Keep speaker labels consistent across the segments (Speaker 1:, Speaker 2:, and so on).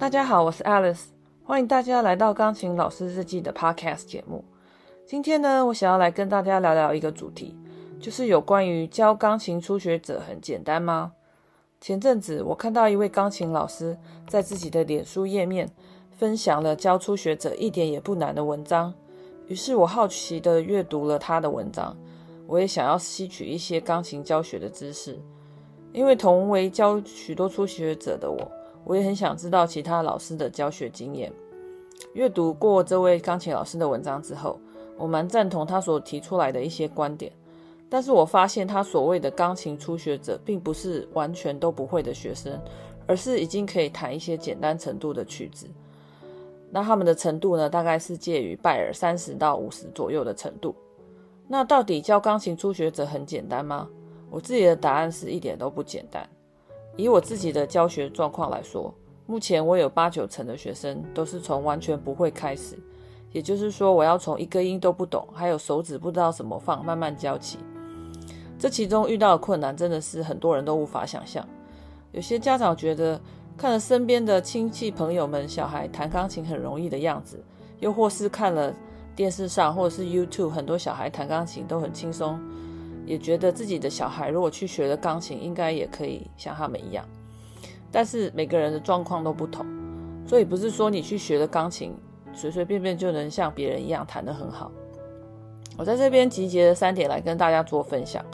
Speaker 1: 大家好，我是 Alice，欢迎大家来到钢琴老师日记的 Podcast 节目。今天呢，我想要来跟大家聊聊一个主题，就是有关于教钢琴初学者很简单吗？前阵子我看到一位钢琴老师在自己的脸书页面分享了教初学者一点也不难的文章，于是我好奇的阅读了他的文章，我也想要吸取一些钢琴教学的知识，因为同为教许多初学者的我。我也很想知道其他老师的教学经验。阅读过这位钢琴老师的文章之后，我蛮赞同他所提出来的一些观点。但是我发现他所谓的钢琴初学者，并不是完全都不会的学生，而是已经可以弹一些简单程度的曲子。那他们的程度呢，大概是介于拜尔三十到五十左右的程度。那到底教钢琴初学者很简单吗？我自己的答案是一点都不简单。以我自己的教学状况来说，目前我有八九成的学生都是从完全不会开始，也就是说，我要从一个音都不懂，还有手指不知道怎么放，慢慢教起。这其中遇到的困难真的是很多人都无法想象。有些家长觉得看了身边的亲戚朋友们小孩弹钢琴很容易的样子，又或是看了电视上或者是 YouTube 很多小孩弹钢琴都很轻松。也觉得自己的小孩如果去学了钢琴，应该也可以像他们一样。但是每个人的状况都不同，所以不是说你去学了钢琴，随随便便就能像别人一样弹得很好。我在这边集结了三点来跟大家做分享。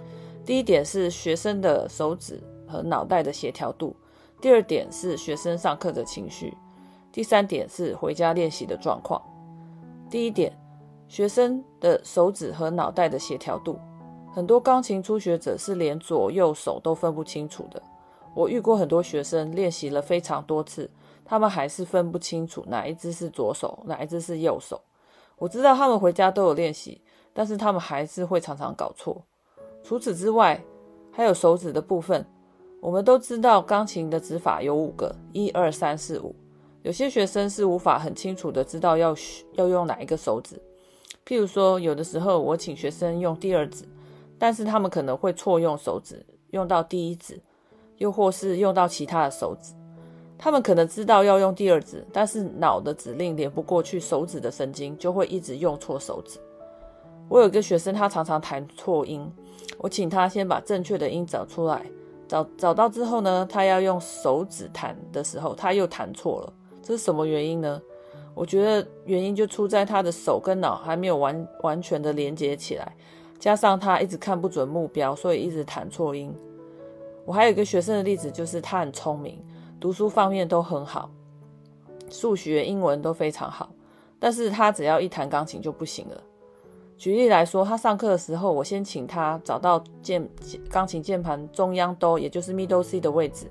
Speaker 1: 第一点是学生的手指和脑袋的协调度；第二点是学生上课的情绪；第三点是回家练习的状况。第一点，学生的手指和脑袋的协调度。很多钢琴初学者是连左右手都分不清楚的。我遇过很多学生练习了非常多次，他们还是分不清楚哪一只是左手，哪一只是右手。我知道他们回家都有练习，但是他们还是会常常搞错。除此之外，还有手指的部分。我们都知道钢琴的指法有五个，一二三四五。有些学生是无法很清楚的知道要要用哪一个手指。譬如说，有的时候我请学生用第二指。但是他们可能会错用手指，用到第一指，又或是用到其他的手指。他们可能知道要用第二指，但是脑的指令连不过去手指的神经，就会一直用错手指。我有一个学生，他常常弹错音，我请他先把正确的音找出来，找找到之后呢，他要用手指弹的时候，他又弹错了。这是什么原因呢？我觉得原因就出在他的手跟脑还没有完完全的连接起来。加上他一直看不准目标，所以一直弹错音。我还有一个学生的例子，就是他很聪明，读书方面都很好，数学、英文都非常好，但是他只要一弹钢琴就不行了。举例来说，他上课的时候，我先请他找到键钢琴键盘中央哆，也就是 Middle C 的位置，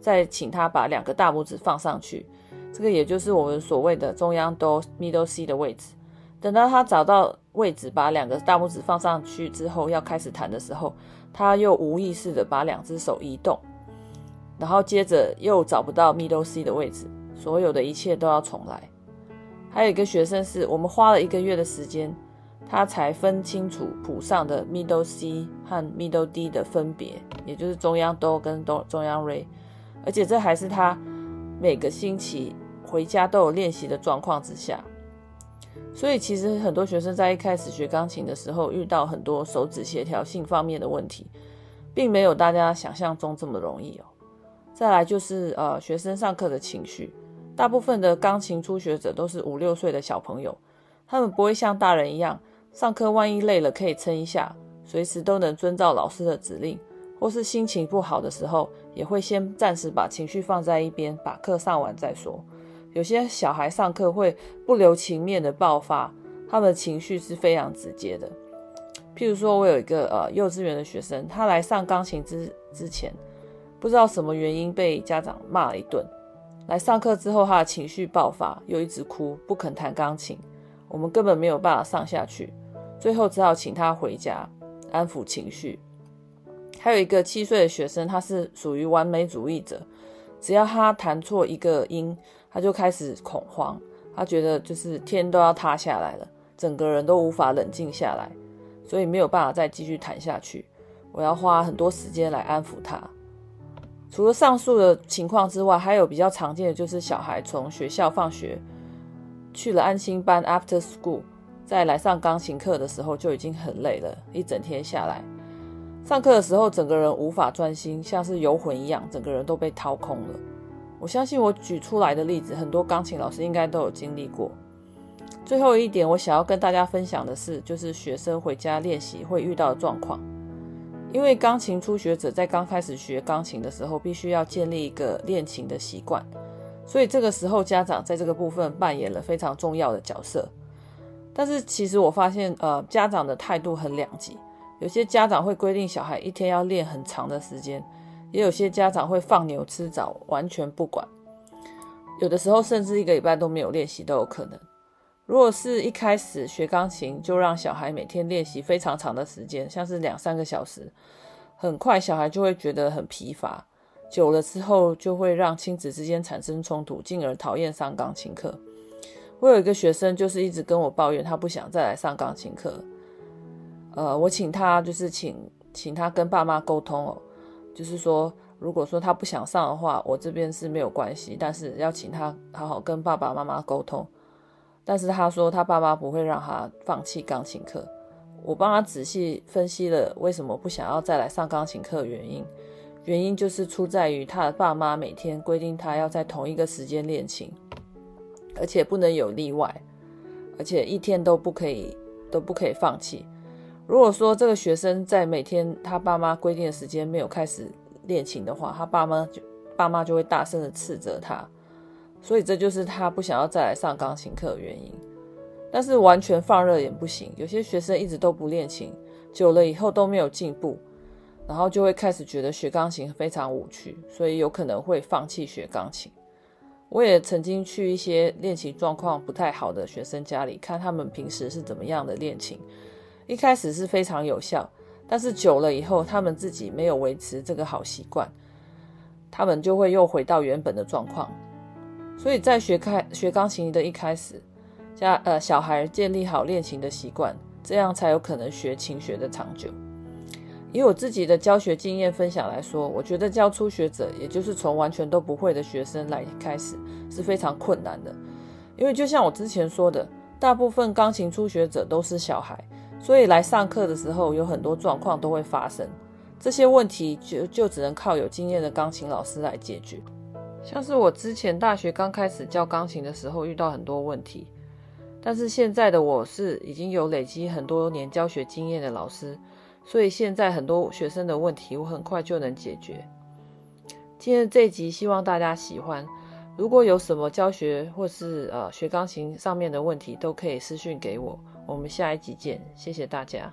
Speaker 1: 再请他把两个大拇指放上去，这个也就是我们所谓的中央哆 Middle C 的位置。等到他找到位置，把两个大拇指放上去之后，要开始弹的时候，他又无意识的把两只手移动，然后接着又找不到 middle C 的位置，所有的一切都要重来。还有一个学生是我们花了一个月的时间，他才分清楚谱上的 middle C 和 middle D 的分别，也就是中央哆跟 do 中央 Re，而且这还是他每个星期回家都有练习的状况之下。所以，其实很多学生在一开始学钢琴的时候，遇到很多手指协调性方面的问题，并没有大家想象中这么容易哦。再来就是呃，学生上课的情绪，大部分的钢琴初学者都是五六岁的小朋友，他们不会像大人一样，上课万一累了可以撑一下，随时都能遵照老师的指令，或是心情不好的时候，也会先暂时把情绪放在一边，把课上完再说。有些小孩上课会不留情面的爆发，他们的情绪是非常直接的。譬如说，我有一个呃幼稚园的学生，他来上钢琴之之前，不知道什么原因被家长骂了一顿。来上课之后，他的情绪爆发，又一直哭，不肯弹钢琴。我们根本没有办法上下去，最后只好请他回家安抚情绪。还有一个七岁的学生，他是属于完美主义者，只要他弹错一个音。他就开始恐慌，他觉得就是天都要塌下来了，整个人都无法冷静下来，所以没有办法再继续谈下去。我要花很多时间来安抚他。除了上述的情况之外，还有比较常见的就是小孩从学校放学去了安心班 （after school），再来上钢琴课的时候就已经很累了，一整天下来，上课的时候整个人无法专心，像是游魂一样，整个人都被掏空了。我相信我举出来的例子，很多钢琴老师应该都有经历过。最后一点，我想要跟大家分享的是，就是学生回家练习会遇到的状况。因为钢琴初学者在刚开始学钢琴的时候，必须要建立一个练琴的习惯，所以这个时候家长在这个部分扮演了非常重要的角色。但是其实我发现，呃，家长的态度很两极，有些家长会规定小孩一天要练很长的时间，也有些家长会放牛吃草，完全不管，有的时候甚至一个礼拜都没有练习都有可能。如果是一开始学钢琴就让小孩每天练习非常长的时间，像是两三个小时，很快小孩就会觉得很疲乏，久了之后就会让亲子之间产生冲突，进而讨厌上钢琴课。我有一个学生就是一直跟我抱怨，他不想再来上钢琴课。呃，我请他就是请请他跟爸妈沟通哦，就是说如果说他不想上的话，我这边是没有关系，但是要请他好好跟爸爸妈妈沟通。但是他说他爸爸不会让他放弃钢琴课。我帮他仔细分析了为什么不想要再来上钢琴课的原因，原因就是出在于他的爸妈每天规定他要在同一个时间练琴，而且不能有例外，而且一天都不可以都不可以放弃。如果说这个学生在每天他爸妈规定的时间没有开始练琴的话，他爸妈就爸妈就会大声的斥责他。所以这就是他不想要再来上钢琴课的原因，但是完全放任也不行。有些学生一直都不练琴，久了以后都没有进步，然后就会开始觉得学钢琴非常无趣，所以有可能会放弃学钢琴。我也曾经去一些练琴状况不太好的学生家里，看他们平时是怎么样的练琴。一开始是非常有效，但是久了以后，他们自己没有维持这个好习惯，他们就会又回到原本的状况。所以在学开学钢琴的一开始，家呃小孩建立好练琴的习惯，这样才有可能学琴学的长久。以我自己的教学经验分享来说，我觉得教初学者，也就是从完全都不会的学生来开始，是非常困难的。因为就像我之前说的，大部分钢琴初学者都是小孩，所以来上课的时候有很多状况都会发生，这些问题就就只能靠有经验的钢琴老师来解决。像是我之前大学刚开始教钢琴的时候遇到很多问题，但是现在的我是已经有累积很多年教学经验的老师，所以现在很多学生的问题我很快就能解决。今天这一集希望大家喜欢，如果有什么教学或是呃学钢琴上面的问题，都可以私讯给我。我们下一集见，谢谢大家。